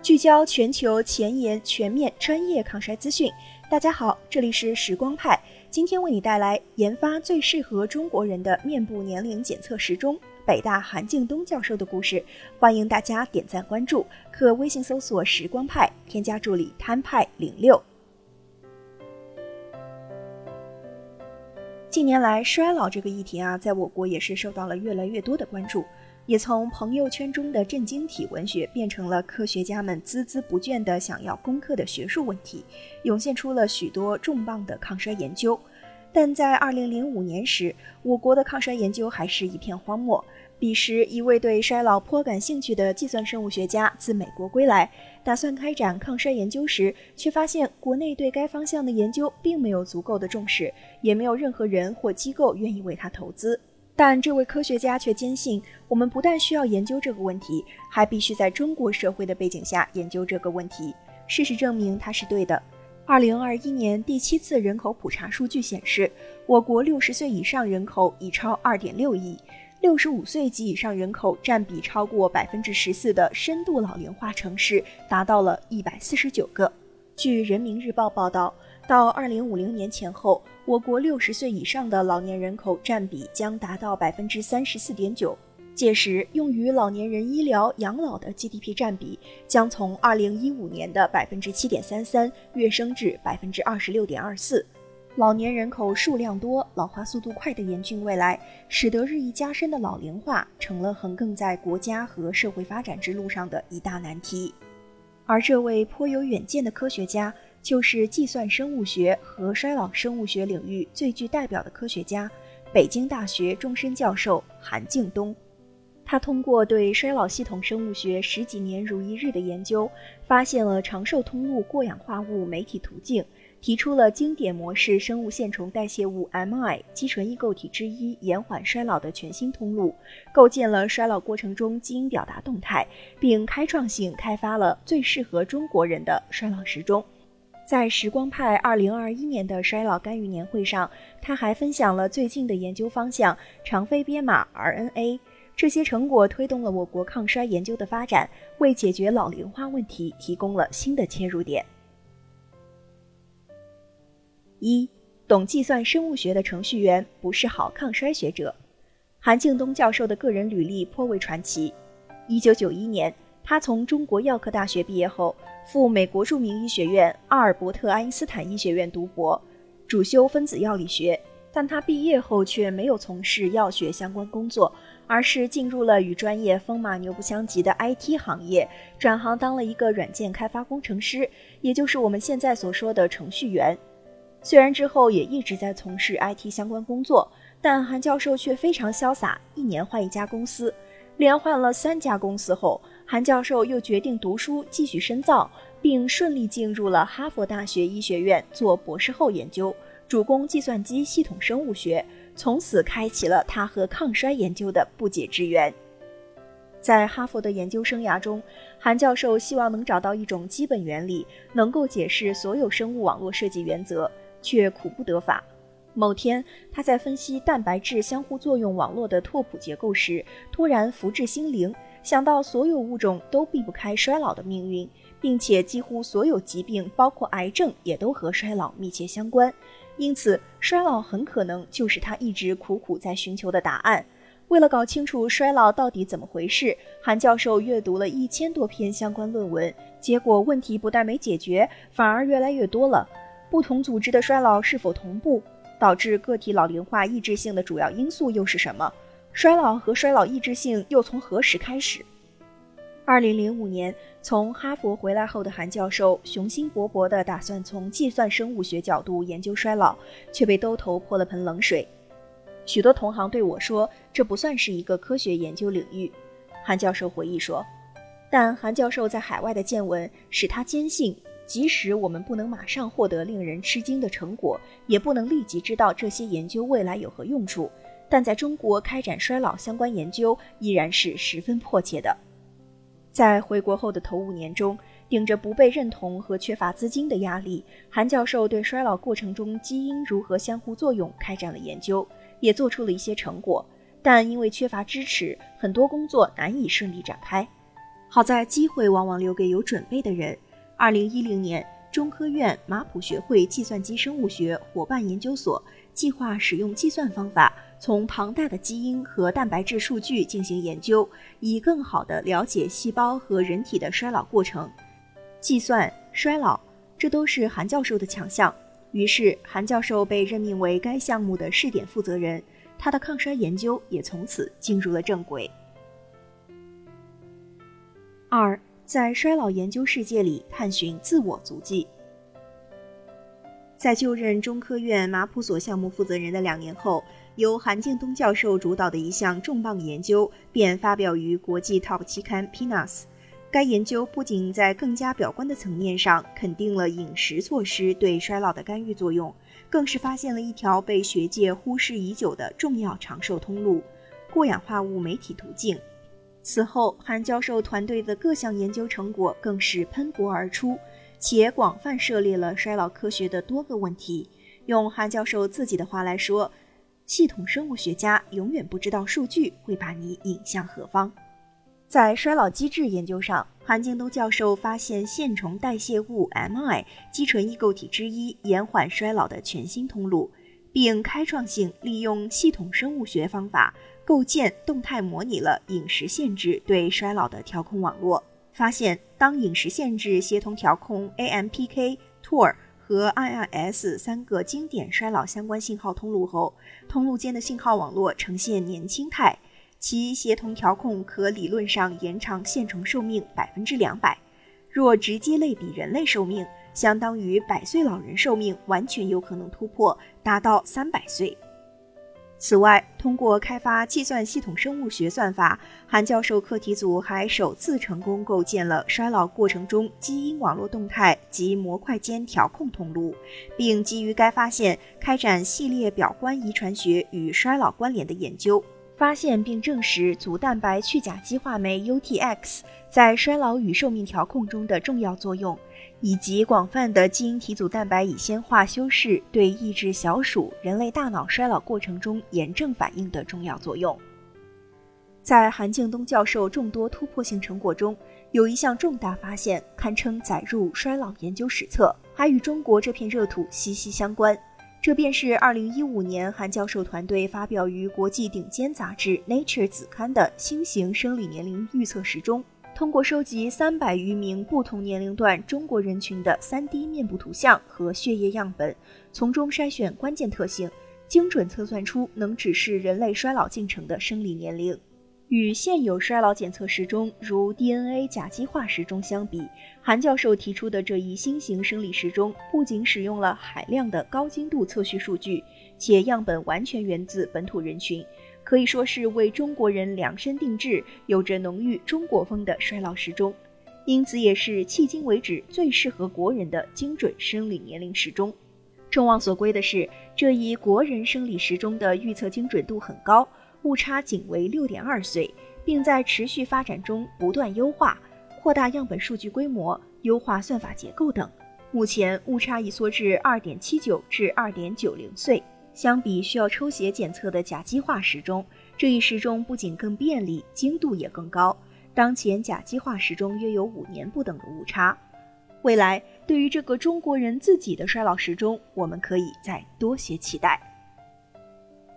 聚焦全球前沿、全面、专业抗衰资讯。大家好，这里是时光派，今天为你带来研发最适合中国人的面部年龄检测时钟——北大韩敬东教授的故事。欢迎大家点赞关注，可微信搜索“时光派”，添加助理摊派零六。近年来，衰老这个议题啊，在我国也是受到了越来越多的关注。也从朋友圈中的震惊体文学变成了科学家们孜孜不倦地想要攻克的学术问题，涌现出了许多重磅的抗衰研究。但在2005年时，我国的抗衰研究还是一片荒漠。彼时，一位对衰老颇感兴趣的计算生物学家自美国归来，打算开展抗衰研究时，却发现国内对该方向的研究并没有足够的重视，也没有任何人或机构愿意为他投资。但这位科学家却坚信，我们不但需要研究这个问题，还必须在中国社会的背景下研究这个问题。事实证明他是对的。二零二一年第七次人口普查数据显示，我国六十岁以上人口已超二点六亿，六十五岁及以上人口占比超过百分之十四的深度老龄化城市达到了一百四十九个。据人民日报报道。到二零五零年前后，我国六十岁以上的老年人口占比将达到百分之三十四点九。届时，用于老年人医疗养老的 GDP 占比将从二零一五年的百分之七点三三跃升至百分之二十六点二四。老年人口数量多、老化速度快的严峻未来，使得日益加深的老龄化成了横亘在国家和社会发展之路上的一大难题。而这位颇有远见的科学家。就是计算生物学和衰老生物学领域最具代表的科学家，北京大学终身教授韩敬东。他通过对衰老系统生物学十几年如一日的研究，发现了长寿通路过氧化物酶体途径，提出了经典模式生物线虫代谢物 MI 肌醇异构体之一延缓衰老的全新通路，构建了衰老过程中基因表达动态，并开创性开发了最适合中国人的衰老时钟。在时光派二零二一年的衰老干预年会上，他还分享了最近的研究方向——长非编码 RNA。这些成果推动了我国抗衰研究的发展，为解决老龄化问题提供了新的切入点。一，懂计算生物学的程序员不是好抗衰学者。韩敬东教授的个人履历颇为传奇。一九九一年。他从中国药科大学毕业后，赴美国著名医学院阿尔伯特·爱因斯坦医学院读博，主修分子药理学。但他毕业后却没有从事药学相关工作，而是进入了与专业风马牛不相及的 IT 行业，转行当了一个软件开发工程师，也就是我们现在所说的程序员。虽然之后也一直在从事 IT 相关工作，但韩教授却非常潇洒，一年换一家公司，连换了三家公司后。韩教授又决定读书继续深造，并顺利进入了哈佛大学医学院做博士后研究，主攻计算机系统生物学，从此开启了他和抗衰研究的不解之缘。在哈佛的研究生涯中，韩教授希望能找到一种基本原理，能够解释所有生物网络设计原则，却苦不得法。某天，他在分析蛋白质相互作用网络的拓扑结构时，突然福至心灵。想到所有物种都避不开衰老的命运，并且几乎所有疾病，包括癌症，也都和衰老密切相关，因此衰老很可能就是他一直苦苦在寻求的答案。为了搞清楚衰老到底怎么回事，韩教授阅读了一千多篇相关论文，结果问题不但没解决，反而越来越多了。不同组织的衰老是否同步？导致个体老龄化抑制性的主要因素又是什么？衰老和衰老抑制性又从何时开始？二零零五年从哈佛回来后的韩教授雄心勃勃地打算从计算生物学角度研究衰老，却被兜头泼了盆冷水。许多同行对我说：“这不算是一个科学研究领域。”韩教授回忆说：“但韩教授在海外的见闻使他坚信，即使我们不能马上获得令人吃惊的成果，也不能立即知道这些研究未来有何用处。”但在中国开展衰老相关研究依然是十分迫切的。在回国后的头五年中，顶着不被认同和缺乏资金的压力，韩教授对衰老过程中基因如何相互作用开展了研究，也做出了一些成果。但因为缺乏支持，很多工作难以顺利展开。好在机会往往留给有准备的人。二零一零年，中科院马普学会计算机生物学伙伴研究所计划使用计算方法，从庞大的基因和蛋白质数据进行研究，以更好地了解细胞和人体的衰老过程。计算衰老，这都是韩教授的强项。于是，韩教授被任命为该项目的试点负责人，他的抗衰研究也从此进入了正轨。二，在衰老研究世界里探寻自我足迹。在就任中科院马普所项目负责人的两年后，由韩敬东教授主导的一项重磅研究便发表于国际 TOP 期刊 pinas。该研究不仅在更加表观的层面上肯定了饮食措施对衰老的干预作用，更是发现了一条被学界忽视已久的重要长寿通路——过氧化物酶体途径。此后，韩教授团队的各项研究成果更是喷薄而出，且广泛涉猎了衰老科学的多个问题。用韩教授自己的话来说：“系统生物学家永远不知道数据会把你引向何方。”在衰老机制研究上，韩敬东教授发现线虫代谢物 MI 基醇异构体之一延缓衰老的全新通路，并开创性利用系统生物学方法构建、动态模拟了饮食限制对衰老的调控网络。发现，当饮食限制协同调控 AMPK、TOR 和 IRS 三个经典衰老相关信号通路后，通路间的信号网络呈现年轻态。其协同调控可理论上延长线虫寿命百分之两百。若直接类比人类寿命，相当于百岁老人寿命完全有可能突破，达到三百岁。此外，通过开发计算系统生物学算法，韩教授课题组还首次成功构建了衰老过程中基因网络动态及模块间调控通路，并基于该发现开展系列表观遗传学与衰老关联的研究。发现并证实组蛋白去甲基化酶 UTX 在衰老与寿命调控中的重要作用，以及广泛的基因体组蛋白乙酰化修饰对抑制小鼠人类大脑衰老过程中炎症反应的重要作用。在韩敬东教授众多突破性成果中，有一项重大发现堪称载入衰老研究史册，还与中国这片热土息息相关。这便是2015年韩教授团队发表于国际顶尖杂志《Nature》子刊的新型生理年龄预测时钟。通过收集300余名不同年龄段中国人群的 3D 面部图像和血液样本，从中筛选关键特性，精准测算出能指示人类衰老进程的生理年龄。与现有衰老检测时钟，如 DNA 甲基化时钟相比，韩教授提出的这一新型生理时钟不仅使用了海量的高精度测序数据，且样本完全源自本土人群，可以说是为中国人量身定制、有着浓郁中国风的衰老时钟，因此也是迄今为止最适合国人的精准生理年龄时钟。众望所归的是，这一国人生理时钟的预测精准度很高。误差仅为六点二岁，并在持续发展中不断优化、扩大样本数据规模、优化算法结构等。目前误差已缩至二点七九至二点九零岁。相比需要抽血检测的甲基化时钟，这一时钟不仅更便利，精度也更高。当前甲基化时钟约有五年不等的误差。未来对于这个中国人自己的衰老时钟，我们可以再多些期待。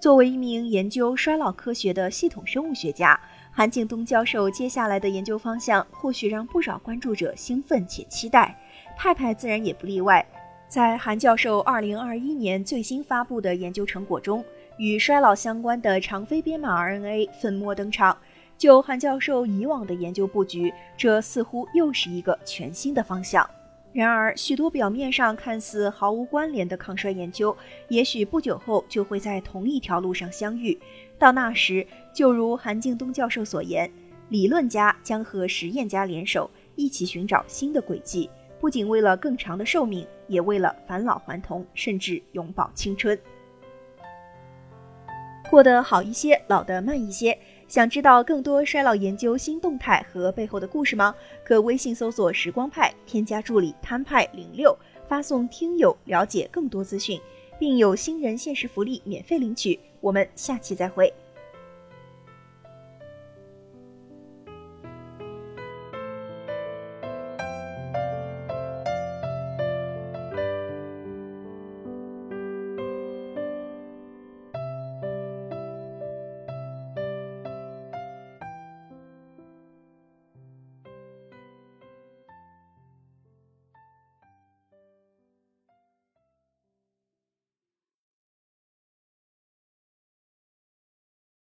作为一名研究衰老科学的系统生物学家，韩敬东教授接下来的研究方向或许让不少关注者兴奋且期待。派派自然也不例外。在韩教授2021年最新发布的研究成果中，与衰老相关的长非编码 RNA 粉末登场。就韩教授以往的研究布局，这似乎又是一个全新的方向。然而，许多表面上看似毫无关联的抗衰研究，也许不久后就会在同一条路上相遇。到那时，就如韩敬东教授所言，理论家将和实验家联手，一起寻找新的轨迹，不仅为了更长的寿命，也为了返老还童，甚至永葆青春。过得好一些，老得慢一些。想知道更多衰老研究新动态和背后的故事吗？可微信搜索“时光派”，添加助理摊派零六，发送“听友”了解更多资讯，并有新人限时福利免费领取。我们下期再会。